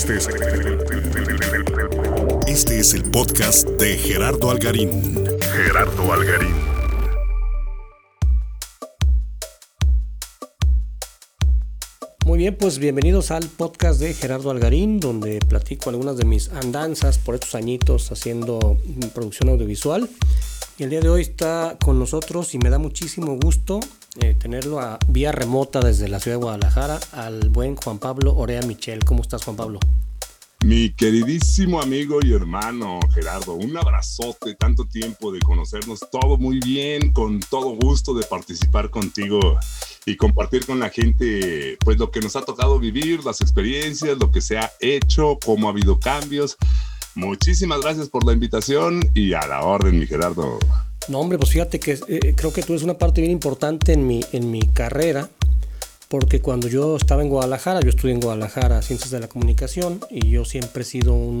Este es Este es el podcast de Gerardo Algarín. Gerardo Algarín. Muy bien, pues bienvenidos al podcast de Gerardo Algarín, donde platico algunas de mis andanzas por estos añitos haciendo producción audiovisual. Y el día de hoy está con nosotros y me da muchísimo gusto eh, tenerlo a vía remota desde la ciudad de Guadalajara al buen Juan Pablo Orea Michel. ¿Cómo estás, Juan Pablo? Mi queridísimo amigo y hermano Gerardo, un abrazote, tanto tiempo de conocernos, todo muy bien, con todo gusto de participar contigo y compartir con la gente pues lo que nos ha tocado vivir, las experiencias, lo que se ha hecho, cómo ha habido cambios. Muchísimas gracias por la invitación y a la orden, mi Gerardo. No, hombre, pues fíjate que eh, creo que tú eres una parte bien importante en mi, en mi carrera porque cuando yo estaba en Guadalajara, yo estudié en Guadalajara Ciencias de la Comunicación y yo siempre he sido un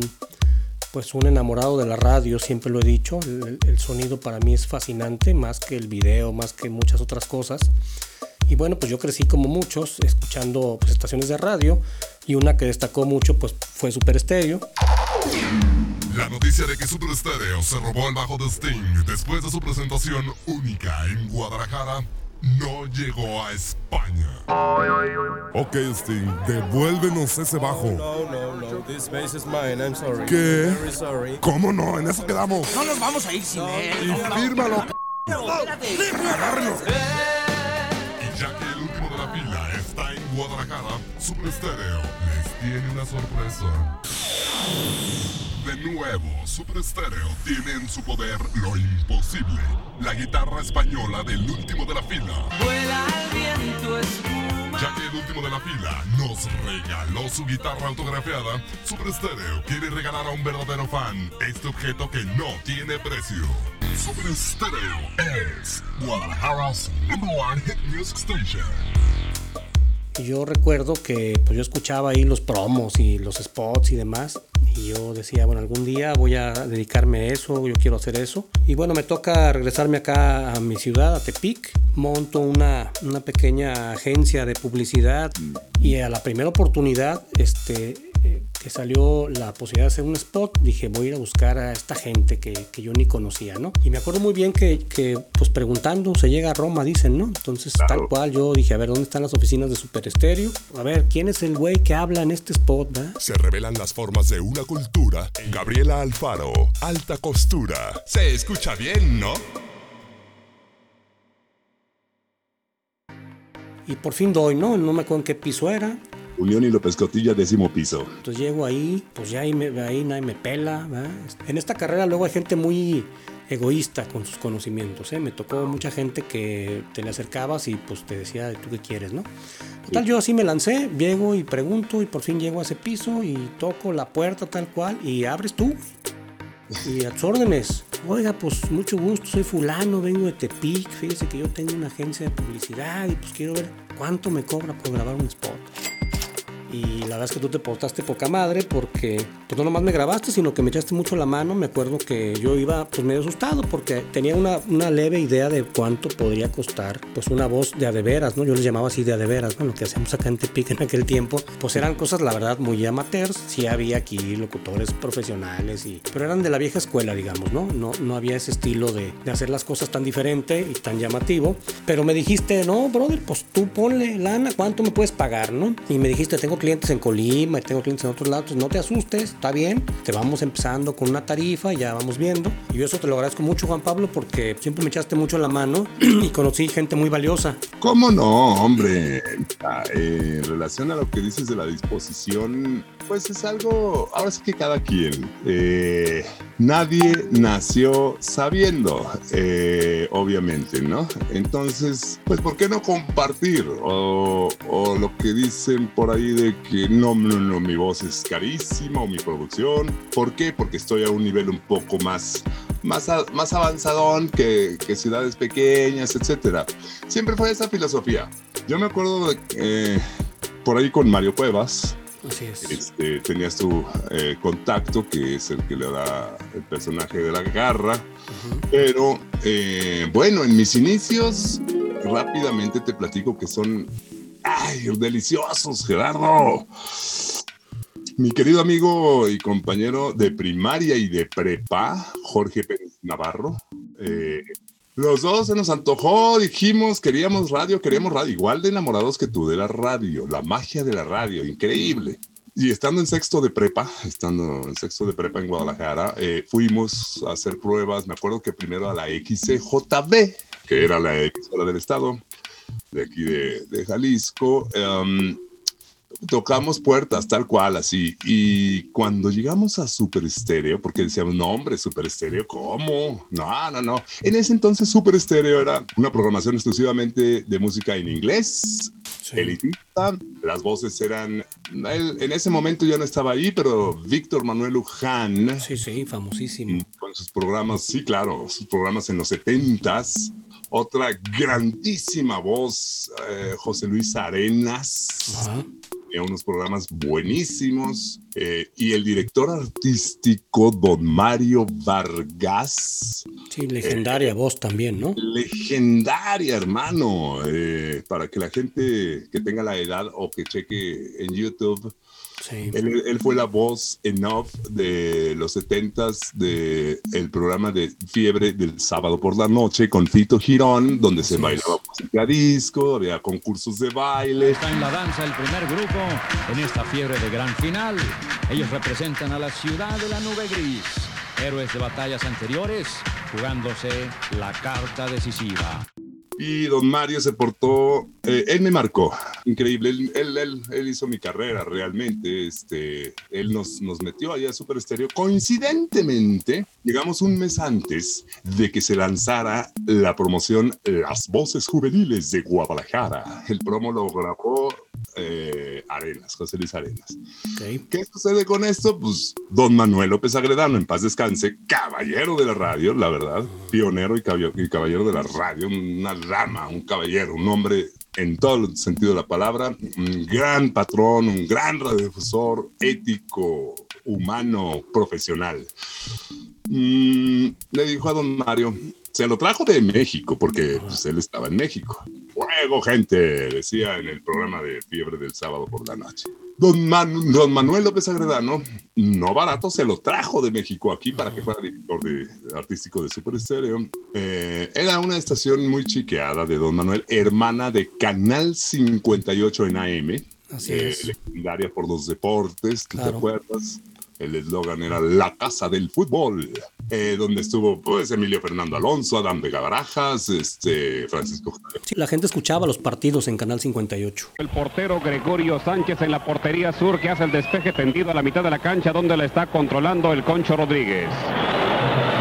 pues un enamorado de la radio, siempre lo he dicho, el, sonido para mí es fascinante, más que el video, más que muchas otras cosas. Y bueno, pues yo crecí como muchos, escuchando pues, estaciones de radio, y una que destacó mucho pues fue Super Estéreo. La noticia de que Super Estéreo se robó el bajo de Sting después de su presentación única en Guadalajara no llegó a España. Ok, Sting, devuélvenos ese bajo. No, no, no, this bass is mine, I'm sorry. ¿Qué? Very sorry. ¿Cómo no? En eso quedamos. No nos vamos a ir sin él. Y fírmalo. Y ya que el último de la fila está en Guadalajara, Super Stereo les tiene una sorpresa. De nuevo, Super Stereo tiene en su poder lo imposible. La guitarra española del último de la fila. Vuela al viento espuma. Ya que el último de la fila nos regaló su guitarra autografiada, Super Stereo quiere regalar a un verdadero fan este objeto que no tiene precio. Super Stereo es Guadalajara's number one hit music station. Y yo recuerdo que pues yo escuchaba ahí los promos y los spots y demás. Y yo decía, bueno, algún día voy a dedicarme a eso, yo quiero hacer eso. Y bueno, me toca regresarme acá a mi ciudad, a Tepic. Monto una, una pequeña agencia de publicidad y a la primera oportunidad, este, eh, que salió la posibilidad de hacer un spot, dije, voy a ir a buscar a esta gente que, que yo ni conocía, ¿no? Y me acuerdo muy bien que, que, pues preguntando, se llega a Roma, dicen, ¿no? Entonces, tal cual, yo dije, a ver, ¿dónde están las oficinas de Super Estéreo? A ver, ¿quién es el güey que habla en este spot, ¿verdad? Se revelan las formas de una cultura. Gabriela Alfaro, alta costura. Se escucha bien, ¿no? Y por fin doy, ¿no? No me acuerdo en qué piso era. Unión y López Cotilla, décimo piso. Entonces llego ahí, pues ya ahí, me, ahí nadie me pela. ¿verdad? En esta carrera luego hay gente muy egoísta con sus conocimientos. ¿eh? Me tocó mucha gente que te le acercabas y pues te decía, ¿tú qué quieres? ¿no? Total, yo así me lancé, llego y pregunto y por fin llego a ese piso y toco la puerta tal cual y abres tú. Y a tus órdenes. Oiga, pues mucho gusto, soy fulano, vengo de Tepic. Fíjese que yo tengo una agencia de publicidad y pues quiero ver cuánto me cobra por grabar un spot. Y la verdad es que tú te portaste poca madre porque pues no nomás me grabaste, sino que me echaste mucho la mano. Me acuerdo que yo iba pues medio asustado porque tenía una, una leve idea de cuánto podría costar pues una voz de adeveras, ¿no? Yo les llamaba así de adeveras, ¿no? Lo que hacíamos acá en Tepic en aquel tiempo, pues eran cosas la verdad muy amateurs. Sí había aquí locutores profesionales, y, pero eran de la vieja escuela, digamos, ¿no? No, no había ese estilo de, de hacer las cosas tan diferente y tan llamativo. Pero me dijiste, no, brother, pues tú ponle lana, ¿cuánto me puedes pagar, no? Y me dijiste, tengo clientes en Colima y tengo clientes en otros lados, no te asustes, está bien, te vamos empezando con una tarifa, ya vamos viendo. Y yo eso te lo agradezco mucho, Juan Pablo, porque siempre me echaste mucho la mano y conocí gente muy valiosa. ¿Cómo no, hombre? Ah, en relación a lo que dices de la disposición, pues es algo, ahora sí que cada quien. Eh, nadie nació sabiendo, eh, obviamente, ¿no? Entonces, pues, ¿por qué no compartir? O, lo que dicen por ahí de que no, no, no, mi voz es carísima o mi producción. ¿Por qué? Porque estoy a un nivel un poco más, más, avanzadón que, que ciudades pequeñas, etcétera. Siempre fue esa filosofía. Yo me acuerdo eh, por ahí con Mario Cuevas, Así es. este, tenías tu eh, contacto, que es el que le da el personaje de la garra. Pero eh, bueno, en mis inicios, rápidamente te platico que son ay, deliciosos, Gerardo. Mi querido amigo y compañero de primaria y de prepa, Jorge Pérez Navarro. eh, los dos se nos antojó, dijimos, queríamos radio, queríamos radio, igual de enamorados que tú de la radio, la magia de la radio, increíble. Y estando en sexto de prepa, estando en sexto de prepa en Guadalajara, eh, fuimos a hacer pruebas, me acuerdo que primero a la XCJB, que era la emisora del estado, de aquí de, Jalisco. em, tocamos puertas tal cual, así. Y cuando llegamos a Super Estéreo, porque decíamos, no, hombre, Super Estéreo, ¿cómo? No, no, no. En ese entonces Super Estéreo era una programación exclusivamente de música en inglés, elitista. Las voces eran, él, en ese momento ya no estaba ahí, pero Víctor Manuel Luján, Sí, sí, famosísimo. con sus programas, sí, claro, sus programas en los 70s. Otra grandísima voz, eh, José Luis Arenas Ajá. Tenía unos programas buenísimos. eh, y el director artístico, don Mario Vargas, Sí, legendaria voz también, ¿no? legendaria, hermano, eh, para que la gente que tenga la edad o que cheque en YouTube. Sí. Él, él fue la voz en off de los 70s de el programa de Fiebre del sábado por la noche con Fito Girón, donde se bailaba música disco, había concursos de baile. Está en la danza el primer grupo en esta fiebre de gran final. Ellos representan a la ciudad de la nube gris, héroes de batallas anteriores, jugándose la carta decisiva. Y don Mario se portó, eh, él me marcó, increíble, él, él, él- él hizo mi carrera realmente, este, él nos, nos metió allá a Super Estéreo. Coincidentemente, llegamos un mes antes de que se lanzara la promoción Las Voces Juveniles de Guadalajara. El promo lo grabó eh, Arenas, José Luis Arenas. Ok. ¿Qué sucede con esto? Pues don Manuel López Agredano, en paz descanse, caballero de la radio, la verdad, pionero y caballo- y caballero de la radio, una rama, un caballero, un hombre en todo el sentido de la palabra, un gran patrón, un gran radiodifusor, ético, humano, profesional. Mm, le dijo a don Mario, se lo trajo de México, porque pues, él estaba en México. Fuego, gente, decía en el programa de Fiebre del sábado por la noche. Don, Man- don Manuel López Agredano, no barato, se lo trajo de México aquí para que fuera director de, artístico de Super Estéreo. Eh, era una estación muy chiqueada de Don Manuel, hermana de Canal 58 en AM. Así eh, es. legendaria por los deportes, ¿tú ¿te Claro. acuerdas? El eslogan era La Casa del Fútbol, eh, donde estuvo pues Emilio Fernando Alonso, Adán Vega Barajas, este, Francisco Javier Sí, la gente escuchaba los partidos en Canal 58. El portero Gregorio Sánchez en la portería sur que hace el despeje tendido a la mitad de la cancha donde la está controlando el Concho Rodríguez.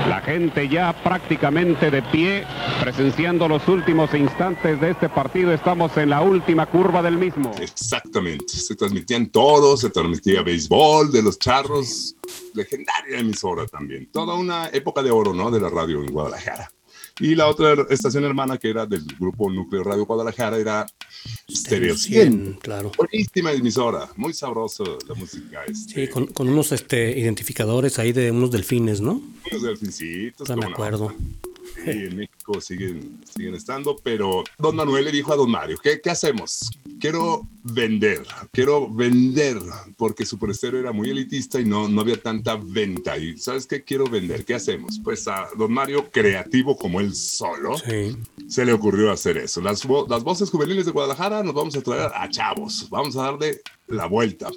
La gente ya prácticamente de pie, presenciando los últimos instantes de este partido. Estamos en la última curva del mismo. Exactamente, se transmitían todos, se transmitía béisbol de los charros, legendaria emisora también. Toda una época de oro, ¿no? De la radio en Guadalajara. Y la otra estación hermana que era del grupo Núcleo Radio Guadalajara era Stereo 100. claro. Buenísima emisora, muy sabroso la música. Este, Sí, con, con unos este, identificadores ahí de unos delfines, ¿no? unos delfincitos. Me no. Sí, en México siguen, siguen estando, pero don Manuel le dijo a don Mario, ¿qué, qué hacemos? Quiero vender, quiero vender, porque Super Estéreo era muy elitista y no, no había tanta venta. Y ¿sabes qué? Quiero vender, ¿qué hacemos? Pues a don Mario, creativo como él solo, Sí. se le ocurrió hacer eso. Las, las voces juveniles de Guadalajara nos vamos a traer a chavos, vamos a darle la vuelta.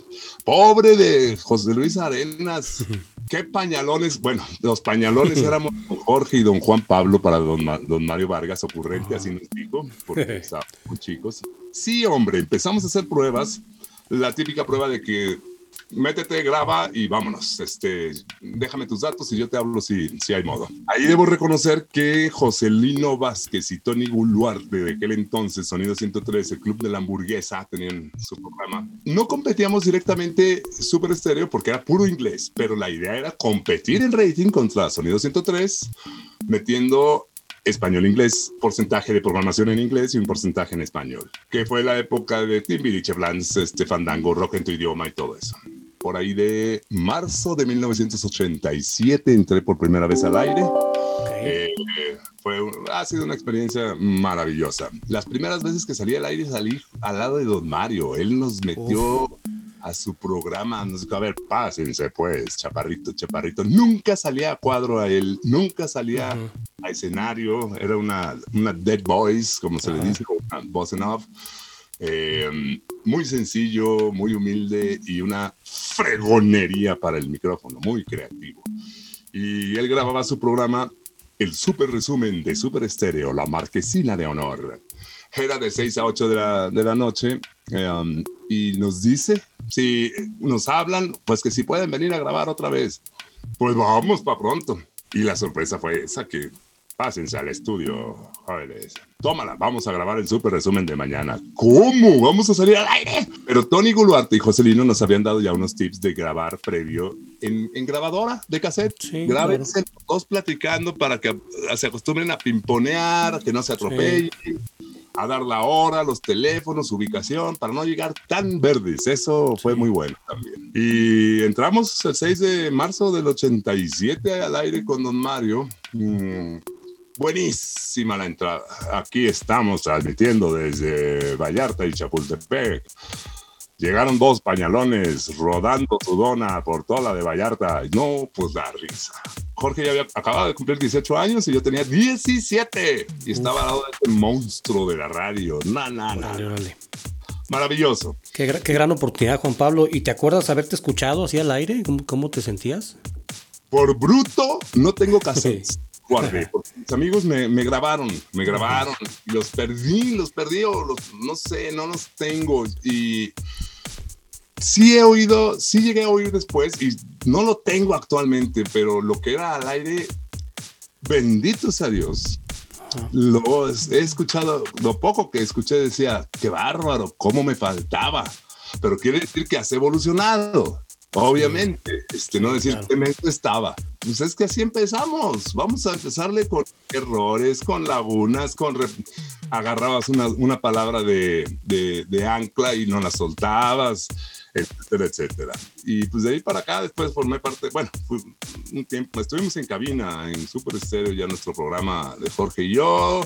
Pobre de José Luis Arenas, qué pañalones. Bueno, los pañalones éramos don Jorge y don Juan Pablo para don, Ma- don Mario Vargas, ocurrente, así nos dijo, porque estábamos chicos. Sí, hombre, empezamos a hacer pruebas, la típica prueba de que métete, graba y vámonos. Este, déjame tus datos y yo te hablo si, si hay modo. Ahí debo reconocer que Joselino Vázquez y Tony Guluarte de aquel entonces, Sonido 103, el Club de la Hamburguesa, tenían su programa. No competíamos directamente Super Estéreo porque era puro inglés, pero la idea era competir en rating contra Sonido 103, metiendo español-inglés, porcentaje de programación en inglés y un porcentaje en español, que fue la época de Timbiriche, Blans, este Fandango, Rock en tu idioma y todo eso. Por ahí de marzo de 1987 entré por primera vez al aire. Ok. Eh, fue, ha sido una experiencia maravillosa. Las primeras veces que salí al aire salí al lado de Don Mario. Él nos metió a su programa. Nos dijo, a ver, pásense pues, chaparrito, chaparrito. Nunca salía a cuadro a él, nunca salía a escenario. Era una, una dead voice, como se le dice, una voz en off. Eh, muy sencillo, muy humilde y una fregonería para el micrófono, muy creativo. Y él grababa su programa, el super resumen de Super Estéreo, La Marquesina de Honor. Era de 6 a 8 de la, de la noche eh, y nos dice, si nos hablan, pues que si pueden venir a grabar otra vez. Pues vamos para pronto. Y la sorpresa fue esa que pásense al estudio, jóvenes. Tómala, vamos a grabar el super resumen de mañana. ¿Cómo? ¿Vamos a salir al aire? Pero Tony Guluarte y Joselino nos habían dado ya unos tips de grabar previo en, en grabadora de cassette. Sí, Grábense los dos platicando para que se acostumbren a pimponear, que no se atropellen. A dar la hora, los teléfonos, ubicación, para no llegar tan verdes. Eso fue muy bueno también. Y entramos el 6 de marzo del 87 al aire con Don Mario. Mm, Buenísima la entrada. Aquí estamos transmitiendo desde Vallarta y Chapultepec. Llegaron dos pañalones rodando su dona por toda la de Vallarta. No, pues da risa. Jorge ya había acabado de cumplir 18 años y yo tenía 17 y estaba al lado de este monstruo de la radio. Na, na, na. Órale, órale. Maravilloso. Qué gran oportunidad, Juan Pablo. ¿Y te acuerdas haberte escuchado así al aire? ¿Cómo, cómo te sentías? Por bruto, no tengo cassettes. Guardé, porque mis amigos me, me grabaron, me grabaron y los perdí, los perdí o los, no sé, no los tengo. Y sí he oído, sí llegué a oír después y no lo tengo actualmente, pero lo que era al aire, bendito sea Dios. Lo he escuchado, lo poco que escuché decía, qué bárbaro, cómo me faltaba. Pero quiere decir que has evolucionado. Obviamente, este, no decir Claro. que me estaba. Pues es que así empezamos. Vamos a empezarle con errores, con lagunas, con re- agarrabas una, una palabra de, de- de ancla y no la soltabas, etcétera, etcétera. Y pues de ahí para acá después formé parte, bueno, un tiempo, estuvimos en cabina en Super Estéreo, ya nuestro programa de Jorge y yo.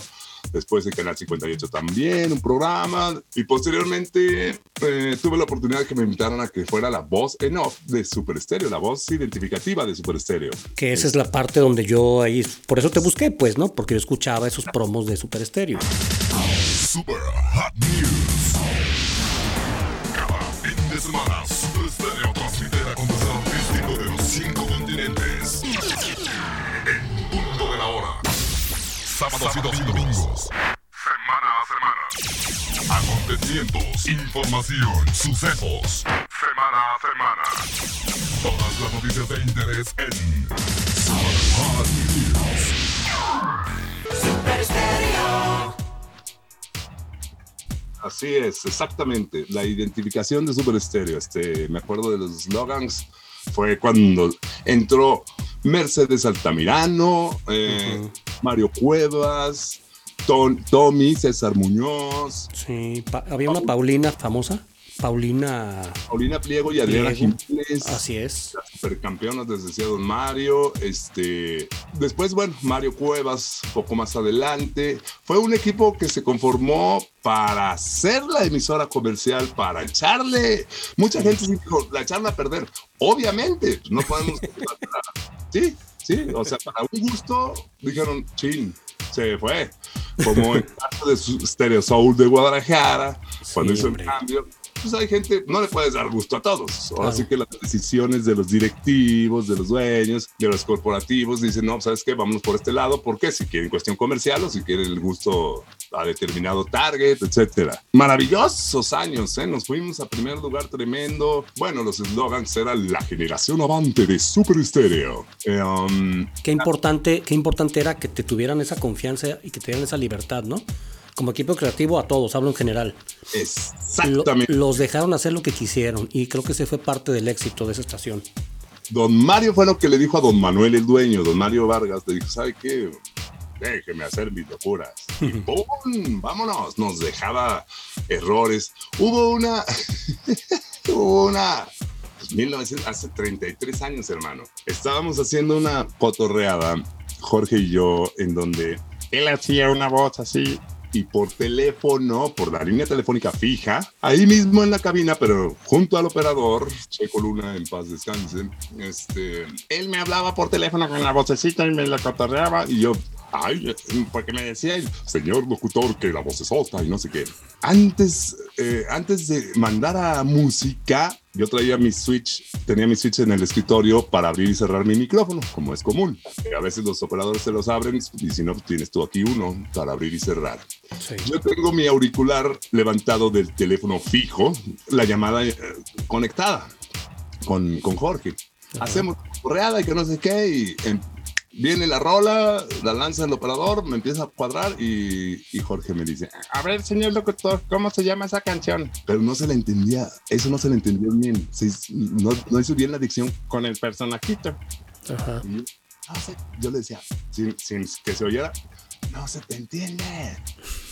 Después en Canal 58 también, un programa. Y posteriormente eh, tuve la oportunidad de que me invitaran a que fuera la voz en off de Super Estéreo, la voz identificativa de Super Estéreo. Que esa es la parte donde yo ahí. Por eso te busqué, pues, ¿no? Porque yo escuchaba esos promos de Super Estéreo. Super Hot News. Sábados y domingos. Semana a semana. Acontecimientos, información, sucesos. Semana a semana. Todas las noticias de interés en Super News. Así es, exactamente. La identificación de Super Estéreo. Este, me acuerdo de los slogans. Fue cuando entró Mercedes Altamirano, eh, Mario Cuevas, Ton- Tommy, César Muñoz, Sí, pa- había una Paulina famosa. Paulina. Paulina Pliego y Adriana. Jiménez. Así es. las supercampeonas, les decía Don Mario. Este, después, bueno, Mario Cuevas, poco más adelante. Fue un equipo que se conformó para hacer la emisora comercial, para echarle. Mucha gente dijo, la echaron a perder. Obviamente, pues, no podemos. sí, sí, o sea, para un gusto, dijeron, chin, se fue. Como en el caso de su Stereo Soul de Guadalajara, cuando hizo hombre. el cambio. Pues hay gente, no le puedes dar gusto a todos. Claro. sí que las decisiones de los directivos, de los dueños, de los corporativos, dicen, no, ¿sabes qué? Vámonos por este lado, porque si quieren cuestión comercial o si quieren el gusto a determinado target, etcétera. Maravillosos años, ¿eh? Nos fuimos a primer lugar tremendo. Bueno, los eslogans eran la generación avante de Super Estéreo. Eh, um, Qué importante, qué importante era que te tuvieran esa confianza y que te dieran esa libertad, ¿no? Como equipo creativo a todos, hablo en general. Lo- exactamente. los dejaron hacer lo que quisieron y creo que ese fue parte del éxito de esa estación. Don Mario fue lo que le dijo a Don Manuel, el dueño, Don Mario Vargas, le dijo, ¿sabe qué? Déjeme hacer mis locuras. Y ¡pum! Vámonos. Nos dejaba errores. Hubo una... hubo una... pues, 1900, hace 33 años, hermano. Estábamos haciendo una cotorreada, Jorge y yo, en donde él hacía una voz así y por teléfono, por la línea telefónica fija, ahí mismo en la cabina, pero junto al operador, Checo Luna, en paz descanse, este, él me hablaba por teléfono con la vocecita y me la cotorreaba y yo, ay, porque me decía el señor locutor que la voz es y no sé qué. Antes, eh, antes de mandar a música, yo traía mi switch, tenía mi switch en el escritorio para abrir y cerrar mi micrófono, como es común. A veces los operadores se los abren y si no, tienes tú aquí uno para abrir y cerrar. Sí. Yo tengo mi auricular levantado del teléfono fijo, la llamada eh, conectada con, con Jorge. Hacemos correada y que no sé qué, y em- viene la rola, la lanza el operador, me empieza a cuadrar y, y Jorge me dice, a ver, señor locutor, ¿cómo se llama esa canción? Pero no se le entendía, eso no se le entendió bien, se- no, no hizo bien la dicción con el personajito. Ajá. Y yo, no sé, yo le decía, sin, sin que se oyera, no se te entiende.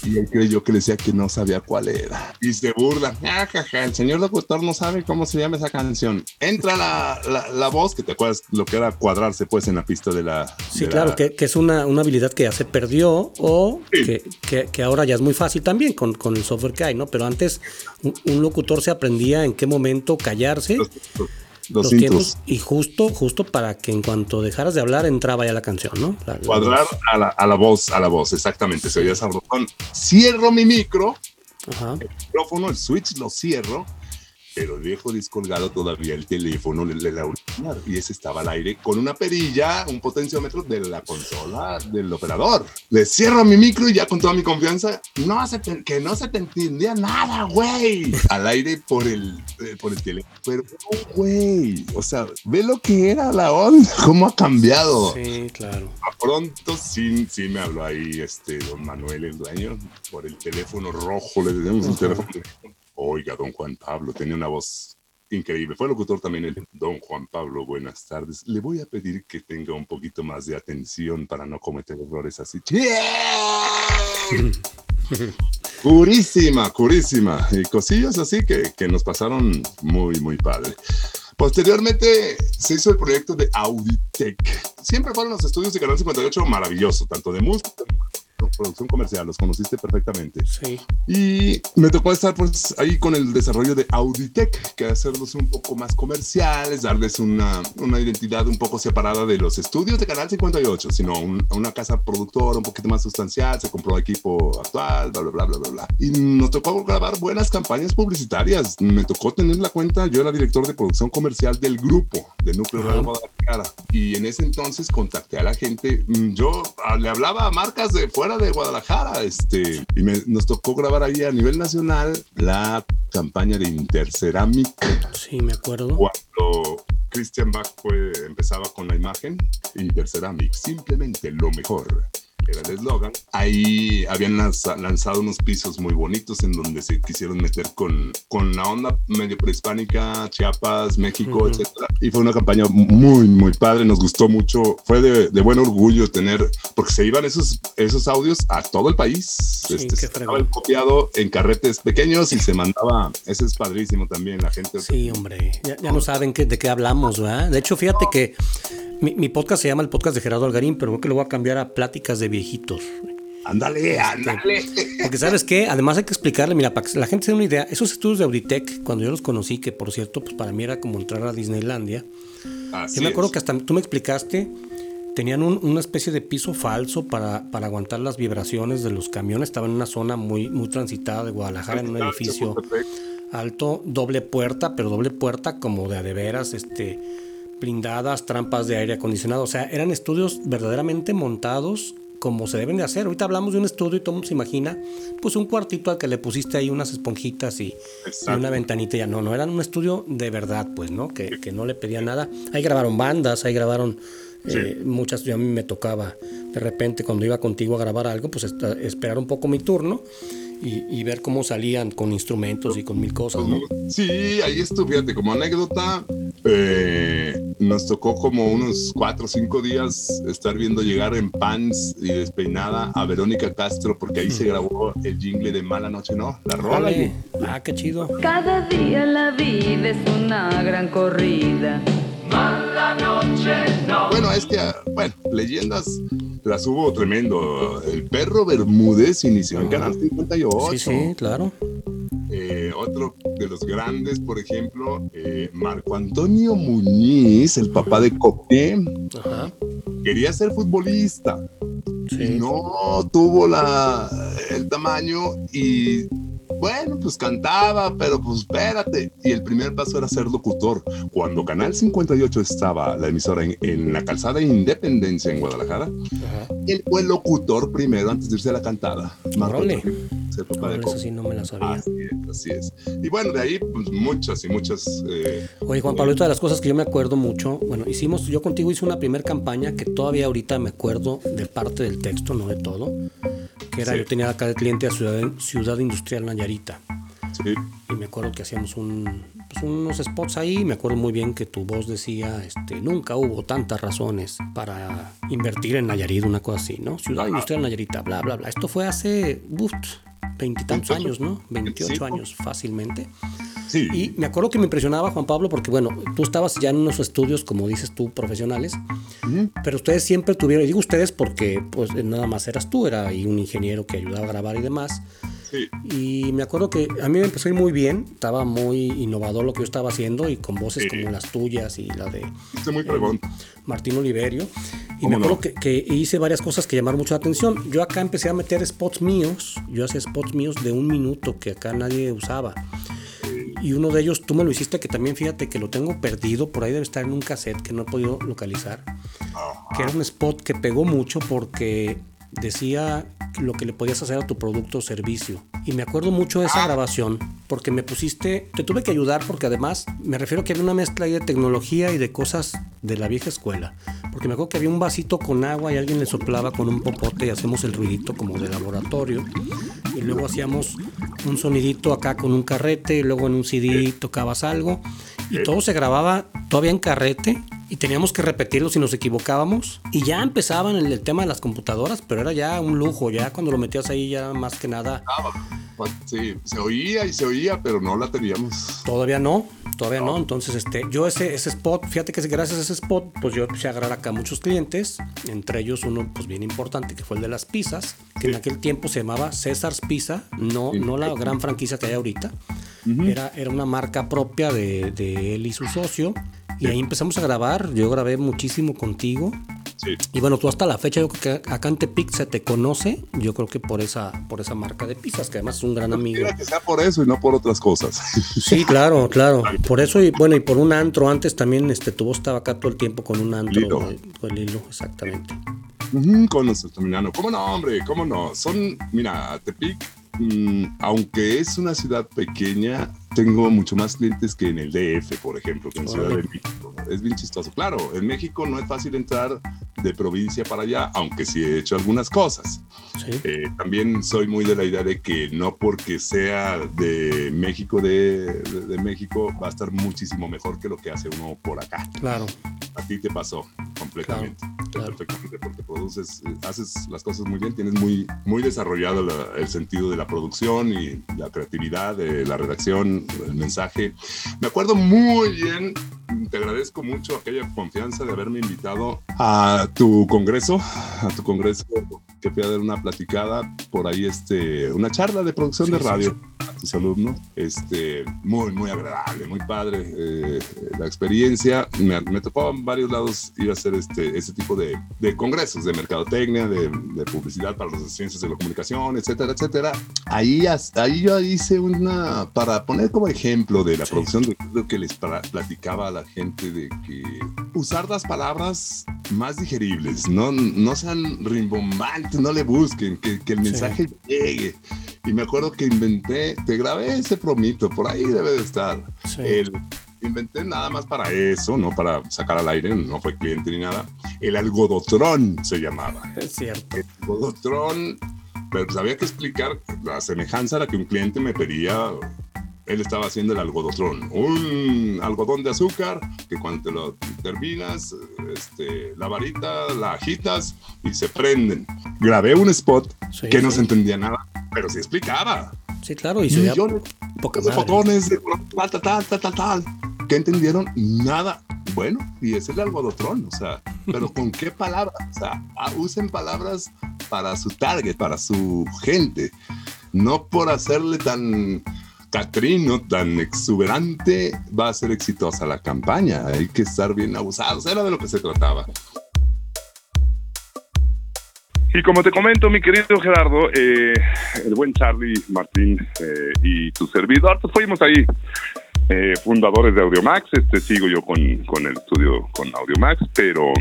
Y él creyó que le decía que no sabía cuál era. Y se burla. "Ah, jaja, el señor locutor no sabe cómo se llama esa canción. Entra la, la, la voz, que te acuerdas lo que era cuadrarse pues en la pista de la... Sí, de claro, la- que, que es una, una habilidad que ya se perdió o que, que- que ahora ya es muy fácil también con, con el software que hay, ¿no? Pero antes un, un locutor se aprendía en qué momento callarse, Los, los, los tiempos, intros. y justo, justo para que en cuanto dejaras de hablar entraba ya la canción, ¿no? La- la Cuadrar voz. a la, a la voz, a la voz, exactamente. Se oía sabrosón. Cierro mi micro, Ajá. micrófono, el switch lo cierro, pero dejo descolgado todavía el teléfono, el, el auricular, y ese estaba al aire con una perilla, un potenciómetro de la consola del operador. Le cierro mi micro y ya con toda mi confianza, no se te- que no se te entendía nada, güey. Al aire por el, eh, por el teléfono. Pero, güey, o sea, ve lo que era la onda, cómo ha cambiado. Sí, claro. A pronto sí, sí me habló ahí este don Manuel, el dueño, por el teléfono rojo, le decíamos un teléfono. Oiga, don Juan Pablo, tenía una voz increíble. Fue locutor también el don Juan Pablo, buenas tardes. Le voy a pedir que tenga un poquito más de atención para no cometer errores así. Curísima, curísima. Y cosillas así que, que nos pasaron muy, muy padre. Posteriormente se hizo el proyecto de Auditech. Siempre fueron los estudios de Canal 58 maravilloso, tanto de música producción comercial, los conociste perfectamente. Sí. Y me tocó estar pues ahí con el desarrollo de Auditech, que hacerlos un poco más comerciales, darles una, una identidad un poco separada de los estudios de Canal 58, sino un- una casa productora un poquito más sustancial, se compró equipo actual, bla, bla, bla, bla, bla, bla. Y nos tocó grabar buenas campañas publicitarias. Me tocó tener la cuenta, yo era director de producción comercial del grupo de Núcleo Ajá. Radio Guadalajara. Y en ese entonces contacté a la gente. Mm, Yo ah, le hablaba a marcas de fuera de Guadalajara, este, y me- nos tocó grabar ahí a nivel nacional la campaña de Interceramic Sí, me acuerdo. cuando Christian Bach fue, empezaba con la imagen Interceramic, simplemente lo mejor. Era el eslogan. Ahí habían lanza- lanzado unos pisos muy bonitos en donde se quisieron meter con, con la onda medio prehispánica, Chiapas, México, Ujú. etcétera. Y fue una campaña muy, muy padre. Nos gustó mucho. Fue de, de buen orgullo tener, porque se iban esos, esos audios a todo el país. Sí, este, se estaba el copiado en carretes pequeños y se mandaba. Ese es padrísimo también. La gente. Sí, hombre, ya, ya no saben qué- de qué hablamos, ¿verdad? De hecho, fíjate que mi, mi podcast se llama el podcast de Gerardo Algarín, pero creo que lo voy a cambiar a Pláticas de Viejitos. Ándale, ándale. Porque sabes qué, además hay que explicarle, mira, para que la gente se dé una idea, esos estudios de Auditech, cuando yo los conocí, que por cierto, pues para mí era como entrar a Disneylandia, Así yo me acuerdo es. que hasta tú me explicaste, tenían un- una especie de piso falso para, para aguantar las vibraciones de los camiones, estaba en una zona muy, muy transitada de Guadalajara, en un edificio alto, doble puerta, pero doble puerta como de a de veras, este, blindadas, trampas de aire acondicionado. O sea, eran estudios verdaderamente montados como se deben de hacer. Ahorita hablamos de un estudio y todo el mundo se imagina, pues un cuartito al que le pusiste ahí unas esponjitas y, una ventanita. Ya no, no, eran un estudio de verdad, pues, ¿no? Que, que no le pedía nada. Ahí grabaron bandas, ahí grabaron eh, muchas. Yo a mí me tocaba de repente cuando iba contigo a grabar algo, pues esta- esperar un poco mi turno y, y ver cómo salían con instrumentos y con mil cosas, ¿no? Sí, ahí estuvo, fíjate, como anécdota, eh, nos tocó como unos cuatro o cinco días estar viendo llegar en pants y despeinada a Verónica Castro, porque ahí se grabó el jingle de Mala Noche, ¿no? La rola. Ah, qué chido. Cada día la vida es una gran corrida. Bueno, es que, bueno, leyendas. las hubo tremendo. El perro Bermúdez inició en Canal 58. Sí, sí, claro. Eh, otro de los grandes, por ejemplo, eh, Marco Antonio Muñiz, el papá de Copé, Ajá. quería ser futbolista. Sí. No tuvo la, el tamaño y bueno, pues cantaba, pero pues espérate. Y el primer paso era ser locutor. Cuando Canal 58 estaba, la emisora en, en la calzada Independencia en Guadalajara, Ajá. él fue locutor primero antes de irse a la cantada. Marco el papá de eso sí no me la sabía. Así es, así es. Y bueno, de ahí, pues muchas y muchas. eh, Oye, Juan Pablo, otra de las cosas que yo me acuerdo mucho, bueno, hicimos, yo contigo hice una primera campaña que todavía ahorita me acuerdo de parte del texto, no de todo, que era, Sí. yo tenía acá de cliente a Ciudad, Ciudad Industrial Nayarita, sí, y me acuerdo que hacíamos un, pues, unos spots ahí, y me acuerdo muy bien que tu voz decía, este, nunca hubo tantas razones para invertir en Nayarit, una cosa así, ¿no? Ciudad Industrial Nayarita, bla, bla, bla. Esto fue hace, uf, veintitantos años, ¿no? 28 25. años fácilmente. sí. Y me acuerdo que me impresionaba Juan Pablo porque, bueno, tú estabas ya en unos estudios, como dices tú, profesionales, pero ustedes siempre tuvieron, y digo ustedes porque pues nada más eras tú, era ahí un ingeniero que ayudaba a grabar y demás. Sí. Y me acuerdo que a mí me empezó a ir muy bien, estaba muy innovador lo que yo estaba haciendo y con voces Sí. como las tuyas y la de muy pregón. Martín Oliverio. Y ¿Cómo me acuerdo no? que, que hice varias cosas que llamaron mucho la atención. Yo acá empecé a meter spots míos. Yo hacía spots míos de un minuto que acá nadie usaba. Y uno de ellos, tú me lo hiciste, que también fíjate que lo tengo perdido. Por ahí debe estar en un cassette que no he podido localizar. Que era un spot que pegó mucho porque decía lo que le podías hacer a tu producto o servicio. Y me acuerdo mucho de esa grabación porque me pusiste, te tuve que ayudar porque además me refiero que había una mezcla ahí de tecnología y de cosas de la vieja escuela. Porque me acuerdo que había un vasito con agua y alguien le soplaba con un popote y hacemos el ruidito como de laboratorio. Y luego hacíamos un sonidito acá con un carrete y luego en un CD tocabas algo. Y todo se grababa todavía en carrete y teníamos que repetirlo si nos equivocábamos. Y ya empezaban el, el tema de las computadoras, pero era ya un lujo. Ya cuando lo metías ahí ya más que nada Pues, Sí, se oía y se oía, pero no la teníamos. Todavía no, todavía no. Entonces, este, yo ese, ese spot, fíjate que gracias a ese spot, pues yo empecé a agarrar acá muchos clientes, entre ellos uno pues bien importante que fue el de las pizzas, que en aquel tiempo se llamaba César's Pizza, no, no la gran franquicia que hay ahorita. era, era una marca propia de, de él y su socio. Y ahí empezamos a grabar, yo grabé muchísimo contigo. Sí. Y bueno, tú hasta la fecha, yo creo que acá en Tepic se te conoce, yo creo que por esa, por esa marca de pizzas, que además es un gran amigo. Que sea por eso y no por otras cosas. Sí, claro, claro. Por eso, y bueno, y por un antro antes también, este, tu voz estaba acá todo el tiempo con un antro. Lilo. eh, Con el hilo, exactamente. Ujú, con los terminano. ¿Cómo no, hombre? ¿Cómo no? Son, mira, Tepic, mm, aunque es una ciudad pequeña, tengo mucho más clientes que en el DF, por ejemplo, que en Ciudad de México. Es bien chistoso. Claro, en México no es fácil entrar de provincia para allá, aunque sí he hecho algunas cosas. Sí. Eh, también soy muy de la idea de que no porque sea de México, de, de- de México, va a estar muchísimo mejor que lo que hace uno por acá. Claro. A ti te pasó completamente. Claro, claro. Perfectamente, porque produces, haces las cosas muy bien, tienes muy, muy desarrollado la- el sentido de la producción y la creatividad de la redacción, el mensaje. Me acuerdo muy bien, te agradezco mucho aquella confianza de haberme invitado a tu congreso, a tu congreso que fui a dar una platicada por ahí, este, una charla de producción de radio a tus alumnos. Este, muy, muy agradable, muy padre eh, la experiencia. Me, me tocó en varios lados ir a hacer este, este tipo de, de congresos de mercadotecnia, de, de publicidad para las ciencias de la comunicación, etcétera, etcétera. Ahí, ahí yo hice una, para poner como ejemplo de la producción, de lo que les platicaba a la gente de que usar las palabras más digeribles, no, no sean rimbombantes, no le busquen, que, que el mensaje llegue. Y me acuerdo que inventé, te grabé ese promito, por ahí debe de estar. Sí. El, inventé nada más para eso, no para sacar al aire, no fue cliente ni nada. El algodotrón se llamaba. Es cierto. El algodotrón, pero pues había que explicar la semejanza a la que un cliente me pedía. Él estaba haciendo el algodotrón, un algodón de azúcar que cuando te lo terminas, este, la varita la agitas y se prenden. Grabé un spot Sí, que no se entendía nada, pero sí explicaba. Sí, claro, y se millones poca de de tal, tal, tal, tal, tal, que entendieron nada. Bueno, y es el albodotrón, o sea, pero ¿con qué palabras? O sea, ah, usen palabras para su target, para su gente, no por hacerle tan catrino, tan exuberante, va a ser exitosa la campaña, hay que estar bien abusados, era de lo que se trataba. Y como te comento, mi querido Gerardo, eh, el buen Charlie Martín eh, y tu servidor, pues fuimos ahí eh, fundadores de Audiomax. Este sigo yo con, con el estudio con Audiomax, pero,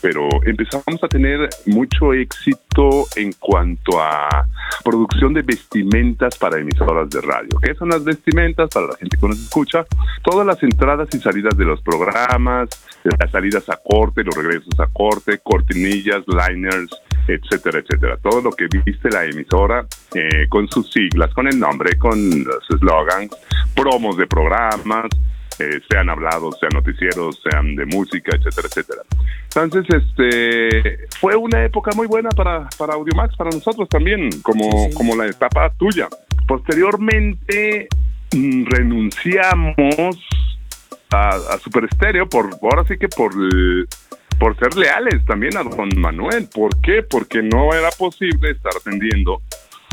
pero empezamos a tener mucho éxito en cuanto a producción de vestimentas para emisoras de radio. ¿Qué son las vestimentas para la gente que nos escucha? Todas las entradas y salidas de los programas, las salidas a corte, los regresos a corte, cortinillas, liners, etcétera, etcétera. Todo lo que viste la emisora eh, con sus siglas, con el nombre, con los slogans, promos de programas, eh, sean hablados, sean noticieros, sean de música, etcétera, etcétera. Entonces, este, fue una época muy buena para, para Audiomax, para nosotros también, como, como la etapa tuya. Posteriormente, mm, renunciamos a, a Super Estéreo por, ahora sí que por por ser leales también a don Manuel. ¿Por qué? Porque no era posible estar atendiendo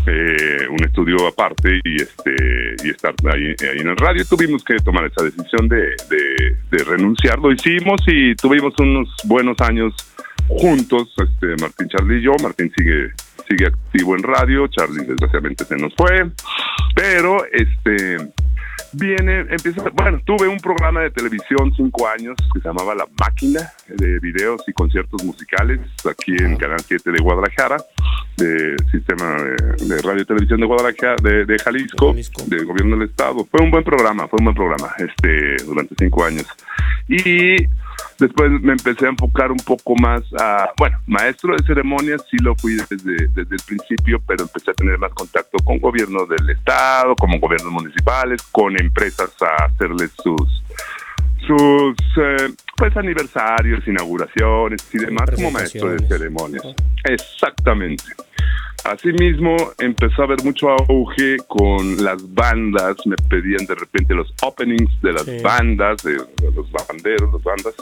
eh, un estudio aparte y este y estar ahí, en el radio. Tuvimos que tomar esa decisión de, de, de renunciar. Lo hicimos y tuvimos unos buenos años juntos, este Martín, Charlie y yo. Martín sigue sigue activo en radio, Charlie desgraciadamente se nos fue, pero este viene, empieza, bueno, tuve un programa de televisión cinco años que se llamaba La Máquina de videos y conciertos musicales aquí en Canal 7 de Guadalajara, de Sistema de, de Radio y Televisión de Guadalajara, de, de Jalisco, del gobierno del estado. Fue un buen programa, fue un buen programa, este, durante cinco años. Y después me empecé a enfocar un poco más a, bueno, maestro de ceremonias sí lo fui desde, desde el principio, pero empecé a tener más contacto con gobiernos del estado, como gobiernos municipales, con empresas a hacerles sus sus eh, pues aniversarios, inauguraciones y demás como maestro de ceremonias. Exactamente. Asimismo, empezó a haber mucho auge con las bandas, me pedían de repente los openings de las Sí. bandas, de, de los banderos, las bandas.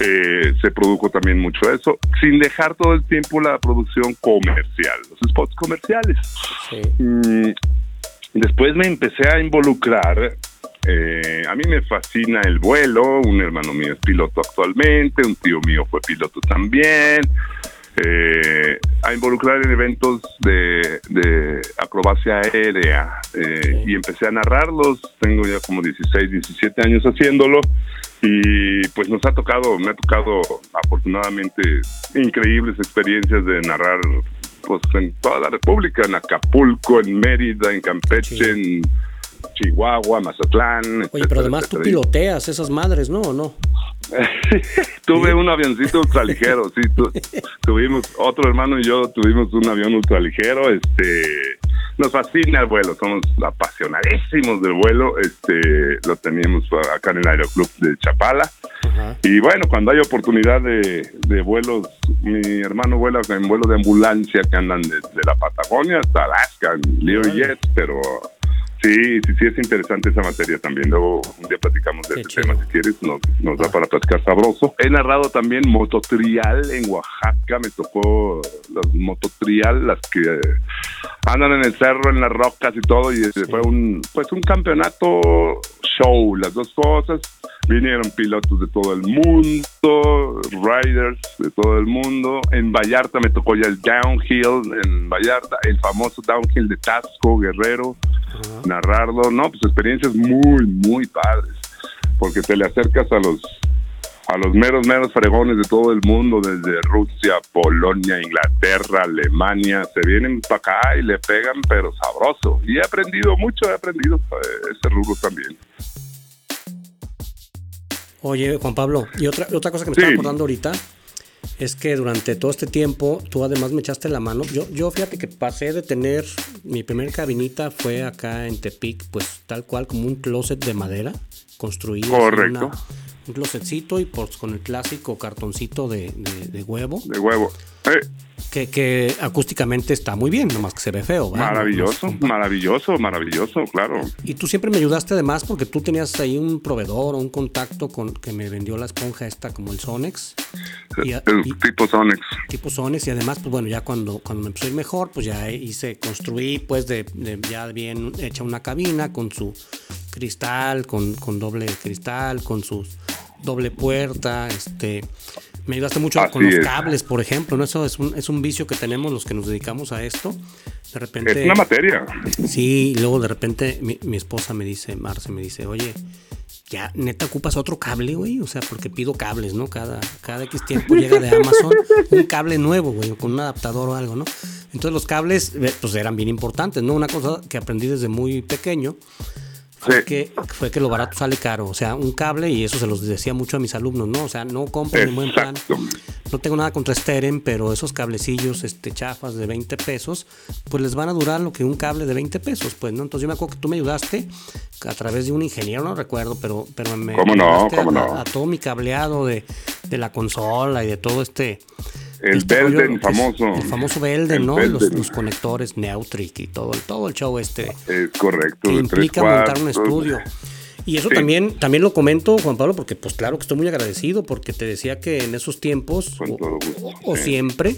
Eh, se produjo también mucho eso, sin dejar todo el tiempo la producción comercial, los spots comerciales. Mm, después me empecé a involucrar. eh, a mí me fascina el vuelo. Un hermano mío es piloto actualmente, un tío mío fue piloto también. Eh, a involucrar en eventos de, de acrobacia aérea eh, y empecé a narrarlos. Tengo ya como 16, 17 años haciéndolo y pues nos ha tocado, me ha tocado afortunadamente increíbles experiencias de narrar pues en toda la República, en Acapulco, en Mérida, en Campeche, en Chihuahua, Mazatlán. Oye, etcétera, pero además tú etcétera. piloteas esas madres, ¿no? ¿O no? Tuve un avioncito ultraligero, sí. tu- tuvimos, otro hermano y yo tuvimos un avión ultraligero. Este, nos fascina el vuelo, somos apasionadísimos del vuelo. Este, lo teníamos acá en el Aeroclub de Chapala. Y bueno, cuando hay oportunidad de, de vuelos, mi hermano vuela en vuelo de ambulancia que andan desde la Patagonia hasta Alaska, en Lear Jets, pero sí, sí, sí es interesante esa materia también. Luego un día platicamos de ese tema si quieres, nos, nos da para platicar sabroso. He narrado también mototrial en Oaxaca, me tocó los mototrial, las que andan en el cerro, en las rocas y todo, y ese fue un, pues un campeonato show, las dos cosas. Vinieron pilotos de todo el mundo, riders de todo el mundo. En Vallarta me tocó ya el downhill, en Vallarta, el famoso downhill de Tasco, Guerrero, narrarlo. No, pues experiencias muy, muy padres, porque te le acercas a los a los meros, meros fregones de todo el mundo, desde Rusia, Polonia, Inglaterra, Alemania, se vienen para acá y le pegan, pero sabroso. Y he aprendido mucho, he aprendido eh, ese rubro también. Oye, Juan Pablo, y otra, otra cosa que me Sí. estaba acordando ahorita es que durante todo este tiempo tú además me echaste la mano. Yo, yo fíjate que pasé de tener mi primer cabinita fue acá en Tepic, pues tal cual como un closet de madera construido. Correcto. una- un closetcito y pues con el clásico cartoncito de, de- de huevo. De huevo. Que, que acústicamente está muy bien, nomás que se ve feo. ¿verdad? Maravilloso, maravilloso, maravilloso, claro. Y tú siempre me ayudaste además porque tú tenías ahí un proveedor o un contacto con que me vendió la esponja esta como el Sonex. Y, El y- tipo Sonex. tipo Sonex y además pues bueno ya cuando cuando me empezó a ir mejor pues ya hice construí pues de, de ya bien hecha una cabina con su cristal con, con doble cristal con su doble puerta este me ayudaste mucho Así con los es. cables por ejemplo no eso es un, es un vicio que tenemos los que nos dedicamos a esto de repente Es una materia. Sí, y luego de repente mi, mi esposa me dice, Marce me dice, oye, ya neta ocupas otro cable, güey. O sea, porque pido cables, ¿no? Cada, cada X tiempo llega de Amazon un cable nuevo, güey, con un adaptador o algo, ¿no? Entonces los cables, eh, pues eran bien importantes, ¿no? Una cosa que aprendí desde muy pequeño fue, que, fue que lo barato sale caro. O sea, un cable, y eso se los decía mucho a mis alumnos, ¿no? O sea, no compren en buen plan. No tengo nada contra Steren, pero esos cablecillos este, chafas de 20 pesos, pues les van a durar lo que un cable de 20 pesos, pues, ¿no? Entonces yo me acuerdo que tú me ayudaste a través de un ingeniero, no recuerdo, pero, pero me ¿Cómo no? ayudaste ¿Cómo a, no? a todo mi cableado de, de la consola y de todo este... El este Belden famoso. El famoso Belden, El ¿no? Los, Belden. los conectores Neutrik y todo, el- todo el show este Es correcto. que implica tres montar un estudio. Y eso Sí. también, también lo comento, Juan Pablo, porque pues claro que estoy muy agradecido, porque te decía que en esos tiempos, o, o- o siempre,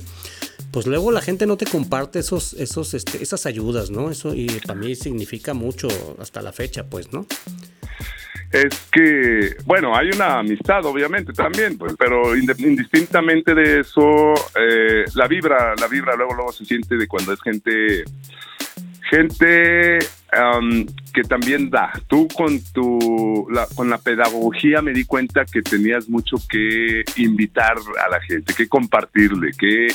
pues luego la gente no te comparte esos, esos, este, esas ayudas, ¿no? Eso y para mí significa mucho hasta la fecha, pues, ¿no? Es que, bueno, hay una amistad, obviamente, también, pues, pero indistintamente de eso, eh, la vibra, la vibra luego, luego se siente de cuando es gente, gente am, que también da. Tú con tu, la, con la pedagogía me di cuenta que tenías mucho que invitar a la gente, que compartirle, que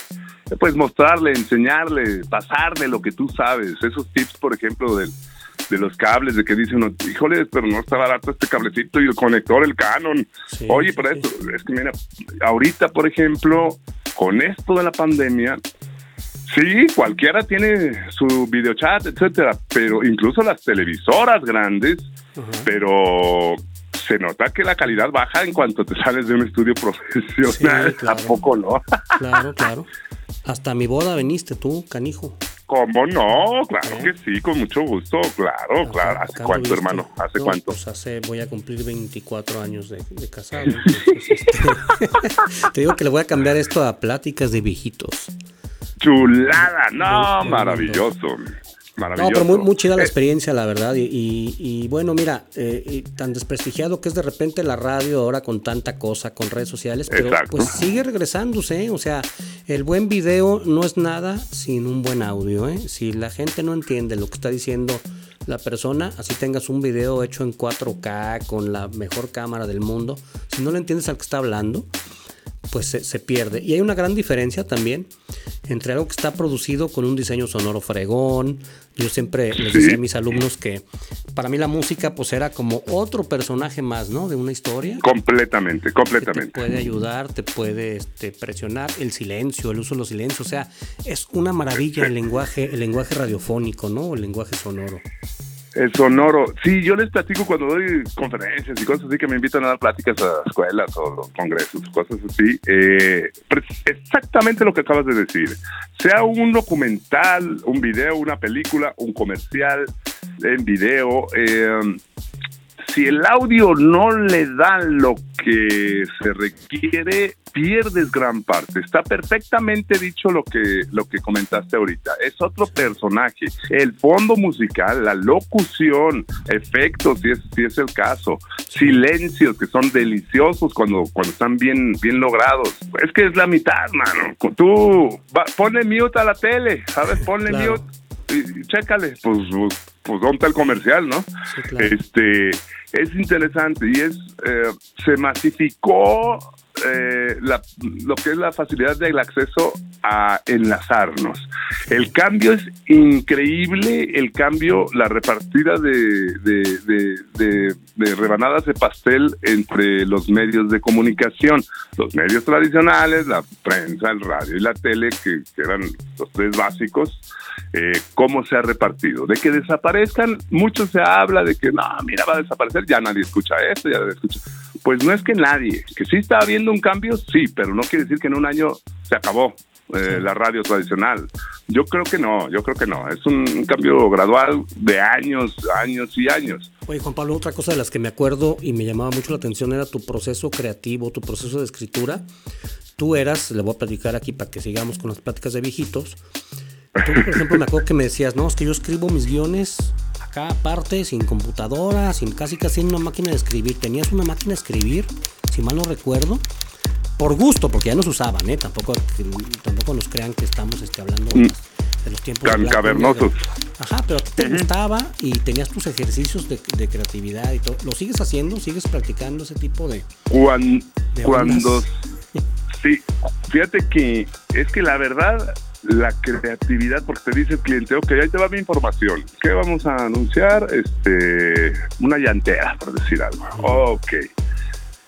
pues mostrarle, enseñarle, pasarle lo que tú sabes. Esos tips, por ejemplo, del de los cables, de que dice uno, híjole, pero no está barato este cablecito y el conector, el Canon. Oye, pero esto, es que mira, ahorita, por ejemplo, con esto de la pandemia, sí, cualquiera tiene su videochat, etcétera, pero incluso las televisoras grandes, pero se nota que la calidad baja en cuanto te sales de un estudio profesional. Sí, claro. Tampoco no. Claro, claro. Hasta mi boda veniste tú, canijo. ¿Cómo no? Claro que sí, con mucho gusto, claro, claro. ¿Hace cuánto, hermano? ¿Hace No, cuánto? Pues hace, voy a cumplir 24 años de, de casado. entonces, este, te digo que le voy a cambiar esto a pláticas de viejitos. Chulada, no, Muy- maravilloso. Maravilloso. No, pero muy, muy chida la Eh, experiencia, la verdad. Y, y- y bueno, mira, eh, y tan desprestigiado que es de repente la radio ahora con tanta cosa, con redes sociales, pero Exacto. pues sigue regresándose. ¿eh? O sea, el buen video no es nada sin un buen audio. ¿eh? Si la gente no entiende lo que está diciendo la persona, así tengas un video hecho en 4K con la mejor cámara del mundo, si no le entiendes al que está hablando, pues se, se pierde. Y hay una gran diferencia también entre algo que está producido con un diseño sonoro fregón. Yo siempre les decía a mis alumnos que para mí la música pues era como otro personaje más, ¿no? De una historia. Completamente, Te completamente. puede ayudar, te puede este, presionar el silencio, el uso de los silencios, o sea, es una maravilla el lenguaje, el lenguaje radiofónico, ¿no? El lenguaje sonoro. El sonoro. Sí, yo les platico cuando doy conferencias y cosas así que me invitan a dar pláticas a escuelas o congresos, cosas así. Eh, exactamente lo que acabas de decir. Sea un documental, un video, una película, un comercial en video. eh, si el audio no le da lo que se requiere, pierdes gran parte. Está perfectamente dicho lo que, lo que comentaste ahorita. Es otro personaje. El fondo musical, la locución, efectos, si es, si es el caso, silencios que son deliciosos cuando, cuando están bien, bien logrados. Es que es la mitad, mano. Tú va- ponle mute a la tele, ¿sabes? Ponle Claro. mute chécale. Pues, pues, pues ¿dónde está el comercial, no? claro. Este, es interesante y es, eh, se masificó eh, la- lo que es la facilidad del acceso a enlazarnos. El cambio es increíble, el cambio, la repartida de, de- de- de- rebanadas de pastel entre los medios de comunicación, los medios tradicionales, la prensa, el radio y la tele, que, que eran los tres básicos, eh, cómo se ha repartido. De que desaparezcan, mucho se habla de que no, mira, va a desaparecer, ya nadie escucha esto, ya nadie escucha. Pues no es que nadie, que sí está habiendo un cambio, sí, pero no quiere decir que en un año se acabó. eh, la radio tradicional. Yo creo que no, yo creo que no. Es un cambio gradual de años, años y años. Oye, Juan Pablo, otra cosa de las que me acuerdo y me llamaba mucho la atención era tu proceso creativo, tu proceso de escritura. Tú eras, le voy a platicar aquí para que sigamos con las pláticas de viejitos. Tú, por ejemplo, me acuerdo que me decías, no, es que yo escribo mis guiones acá aparte, sin computadora, sin casi casi una máquina de escribir. Tenías una máquina de escribir, si mal no recuerdo, por gusto, porque ya no se usaban, ¿eh? Tampoco, tampoco nos crean que estamos este, hablando Mm. de los tiempos. y cavernosos. Ajá, pero a ti te gustaba y tenías tus ejercicios de, de creatividad y todo. ¿Lo sigues haciendo? ¿Sigues practicando ese tipo de...? Cuan- De cuando sí, fíjate que es que la verdad la creatividad porque te dice el cliente, ok, ahí te va mi información. ¿Qué vamos a anunciar? Este, una llantera, por decir algo. Ok.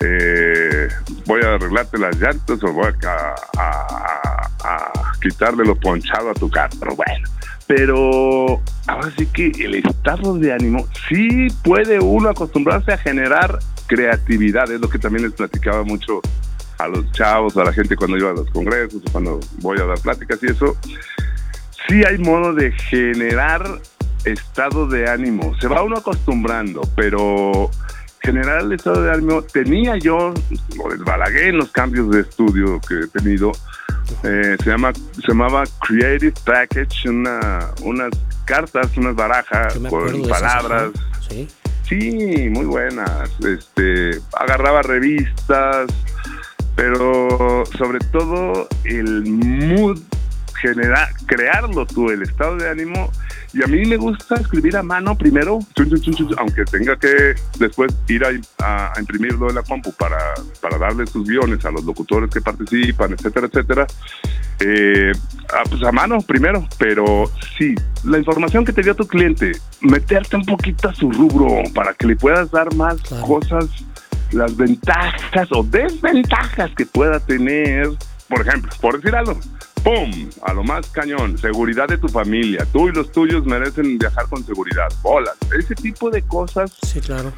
Eh, voy a arreglarte las llantas o voy a, a- quitarle lo ponchado a tu carro. Bueno, pero ahora sí que el estado de ánimo, sí puede uno acostumbrarse a generar creatividad, es lo que también les platicaba mucho a los chavos, a la gente cuando iba a los congresos, cuando voy a dar pláticas y eso. Sí hay modo de generar estado de ánimo. Se va uno acostumbrando, pero generar el estado de ánimo tenía yo, lo desbalagué en los cambios de estudio que he tenido. Eh, se llama se llamaba Creative Package, una, unas cartas, unas barajas con esas, palabras. ajá, Sí. Sí, muy buenas. Este, agarraba revistas, pero sobre todo el mood generar, crearlo tú, el estado de ánimo. Y a mí me gusta escribir a mano primero, aunque tenga que después ir a, a- a imprimirlo en la compu para, para darle sus guiones a los locutores que participan, etcétera, etcétera. Eh, ah, pues a mano primero, pero sí, la información que te dio tu cliente, meterte un poquito a su rubro para que le puedas dar más cosas, las ventajas o desventajas que pueda tener, por ejemplo, por decir algo, ¡pum! A lo más cañón, seguridad de tu familia, tú y los tuyos merecen viajar con seguridad, bolas, ese tipo de cosas Sí, claro.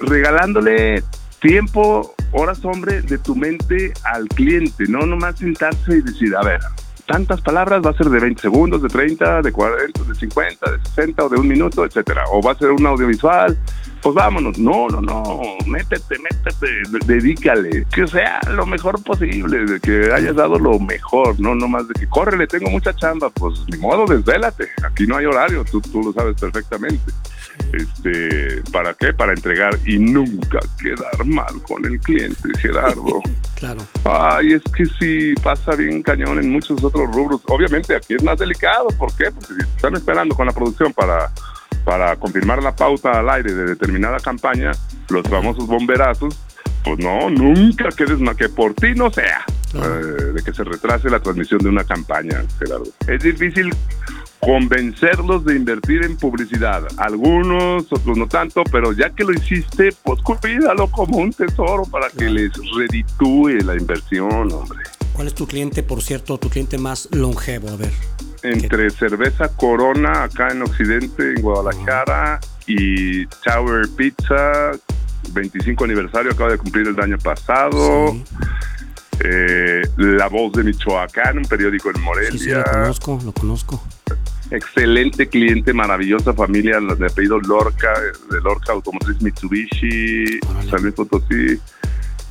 regalándole tiempo, horas, hombre, de tu mente al cliente, no nomás sentarse y decir, a ver, tantas palabras va a ser de 20 segundos, de 30, de 40, de 50, de 60 o de un minuto, etcétera, o va a ser un audiovisual, pues vámonos, no, no, no, métete, métete, de- dedícale, que sea lo mejor posible, de que hayas dado lo mejor, no nomás de que córrele, tengo mucha chamba, pues ni modo, desvélate, aquí no hay horario, tú, tú lo sabes perfectamente. Este, ¿para qué? Para entregar y nunca quedar mal con el cliente, Gerardo. Claro. Ay, es que sí pasa bien cañón en muchos otros rubros. Obviamente aquí es más delicado, ¿por qué? Porque si están esperando con la producción para para confirmar la pauta al aire de determinada campaña, los famosos bomberazos, pues no, nunca quedes mal, que por ti no sea, eh, de que se retrase la transmisión de una campaña, Gerardo. Es difícil convencerlos de invertir en publicidad. Algunos, otros no tanto, pero ya que lo hiciste, pues cuídalo como un tesoro para que les reditúe la inversión, hombre. ¿Cuál es tu cliente, por cierto, tu cliente más longevo? A ver. Entre cerveza Corona acá en Occidente, en Guadalajara, y Tower Pizza, 25 aniversario, acaba de cumplir el año pasado. Eh, la Voz de Michoacán, un periódico en Morelia. Sí, sí, lo conozco, lo conozco. Excelente cliente, maravillosa familia de apellido Lorca, de Lorca Automotriz Mitsubishi, San Luis Potosí.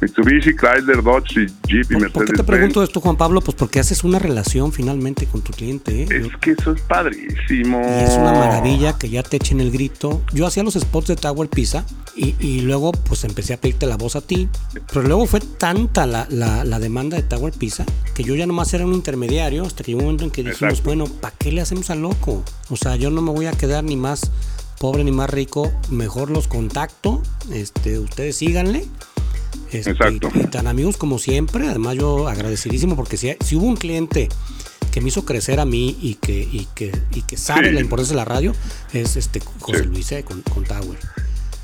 Mitsubishi, Chrysler, Dodge, Jeep y ¿Por Mercedes. qué te pregunto esto, Juan Pablo? Pues porque haces una relación finalmente con tu cliente. ¿eh? Es que eso es padrísimo. Y es una maravilla que ya te echen el grito. Yo hacía los spots de Tower Pizza y, y luego pues empecé a pedirte la voz a ti. Pero luego fue tanta la, la- la demanda de Tower Pizza que yo ya nomás era un intermediario hasta que llegó un momento en que dijimos, Exacto. bueno, ¿para qué le hacemos al loco? O sea, yo no me voy a quedar ni más pobre ni más rico. Mejor los contacto. Este, ustedes síganle. Este, Exacto. Tan amigos como siempre. Además, yo agradecidísimo porque si, si hubo un cliente que me hizo crecer a mí y que, y que, y que sabe Sí. la importancia de la radio, es este José Luis eh, con, con Tower.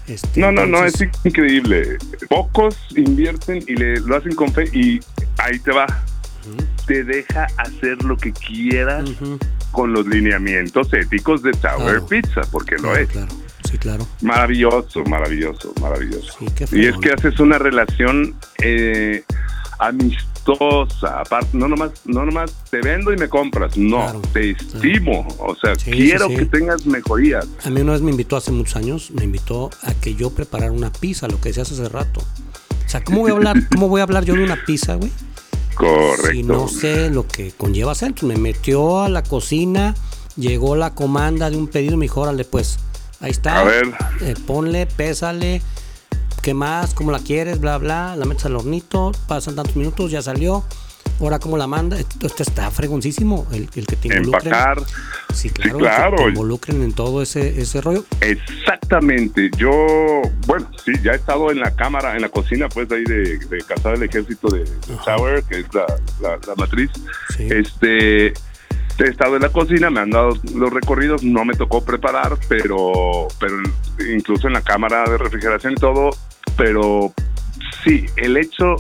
Este, No, no, no, es entonces, increíble. Pocos invierten y le, lo hacen con fe y ahí te va. Te deja hacer lo que quieras con los lineamientos éticos de Tower Claro. Pizza, porque lo Claro, es. claro. Sí, claro. Maravilloso, maravilloso, maravilloso. qué y es que haces una relación eh, gustosa. Aparte, no nomás, no nomás te vendo y me compras. No, Claro. te estimo. O sea, Sí, quiero que tengas mejorías. A mí una vez me invitó hace muchos años, me invitó a que yo preparara una pizza, lo que decías hace rato. O sea, ¿cómo voy a hablar, cómo voy a hablar yo de una pizza, güey? Correcto. Si no sé lo que conlleva hacer. Entonces me metió a la cocina, llegó la comanda de un pedido me dijo, órale, pues, ahí está. A ver. eh, ponle, pésale, ¿qué más? ¿Cómo la quieres? Bla, bla. La metes al hornito, pasan tantos minutos, ya salió. Ahora, ¿cómo la manda? Esto, esto está fregoncísimo, el, el que te involucren. Empacar. Sí, claro, que claro. te involucren en todo ese, ese rollo. Exactamente. Yo, bueno, sí, ya he estado en la cámara, en la cocina, pues, ahí de, de Casa del Ejército de, de Tower, que es la, la- la matriz. Este, he estado en la cocina, me han dado los recorridos, no me tocó preparar, pero, pero incluso en la cámara de refrigeración y todo, pero sí, el hecho,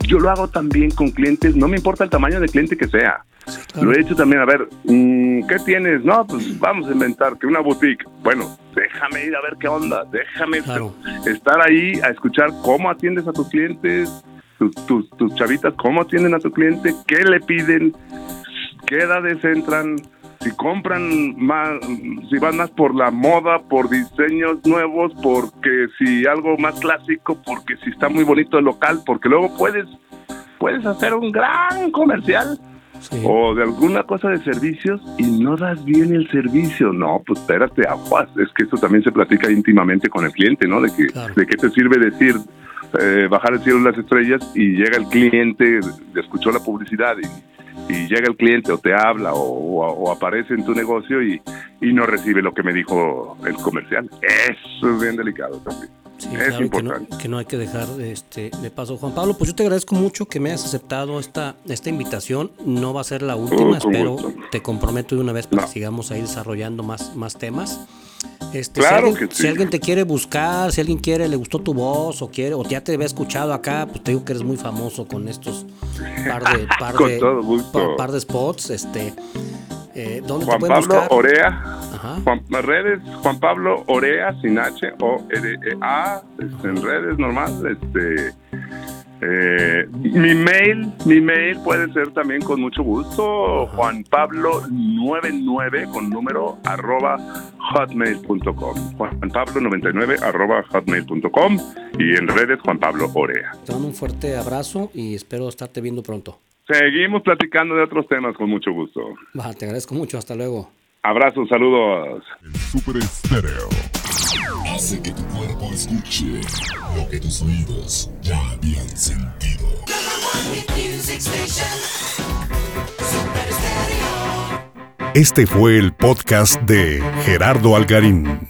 yo lo hago también con clientes, no me importa el tamaño de cliente que sea. Lo he hecho también, a ver, mm, ¿qué tienes? No, pues vamos a inventar que una boutique. Bueno, déjame ir a ver qué onda, déjame estar ahí a escuchar cómo atiendes a tus clientes, tus, tus, tus chavitas, cómo atienden a tu cliente, qué le piden, qué edades entran, si compran más, si van más por la moda, por diseños nuevos, porque si algo más clásico, porque si está muy bonito el local, porque luego puedes, puedes hacer un gran comercial o de alguna cosa de servicios y no das bien el servicio. No, pues espérate, aguas. Es que eso también se platica íntimamente con el cliente, ¿no? De que, de qué te sirve decir eh, bajar el cielo de las estrellas y llega el cliente, escuchó la publicidad y, y llega el cliente o te habla o, o- o aparece en tu negocio y, y no recibe lo que me dijo el comercial. Eso es bien delicado también. Sí, es claro que importante. no, que no hay que dejar este, de paso. Juan Pablo, pues yo te agradezco mucho que me hayas aceptado esta, esta invitación. No va a ser la última, Oh, espero gusto. te comprometo de una vez para que sigamos ahí desarrollando más, más temas. Este, Claro si, alguien, que si sí. alguien te quiere buscar, si alguien quiere, le gustó tu voz o quiere, o ya te había escuchado acá, pues te digo que eres muy famoso con estos par de, par Con de, todo gusto. par- de spots. Este, eh, ¿Dónde Juan te Pablo buscar? Orea. Juan, las redes, Juan Pablo Orea, sin H, O R E A, este, en redes normal. Este, eh, mi mail, mi mail puede ser también con mucho gusto, Juan Pablo 99 con número arroba hotmail.com. Juan Pablo 99 arroba hotmail.com y en redes Juan Pablo Orea. Te mando un fuerte abrazo y espero estarte viendo pronto. Seguimos platicando de otros temas con mucho gusto. Va, te agradezco mucho, hasta luego. Abrazos, saludos. Super Estéreo. Hace que tu cuerpo escuche lo que tus oídos ya habían sentido. Este fue el podcast de Gerardo Algarín.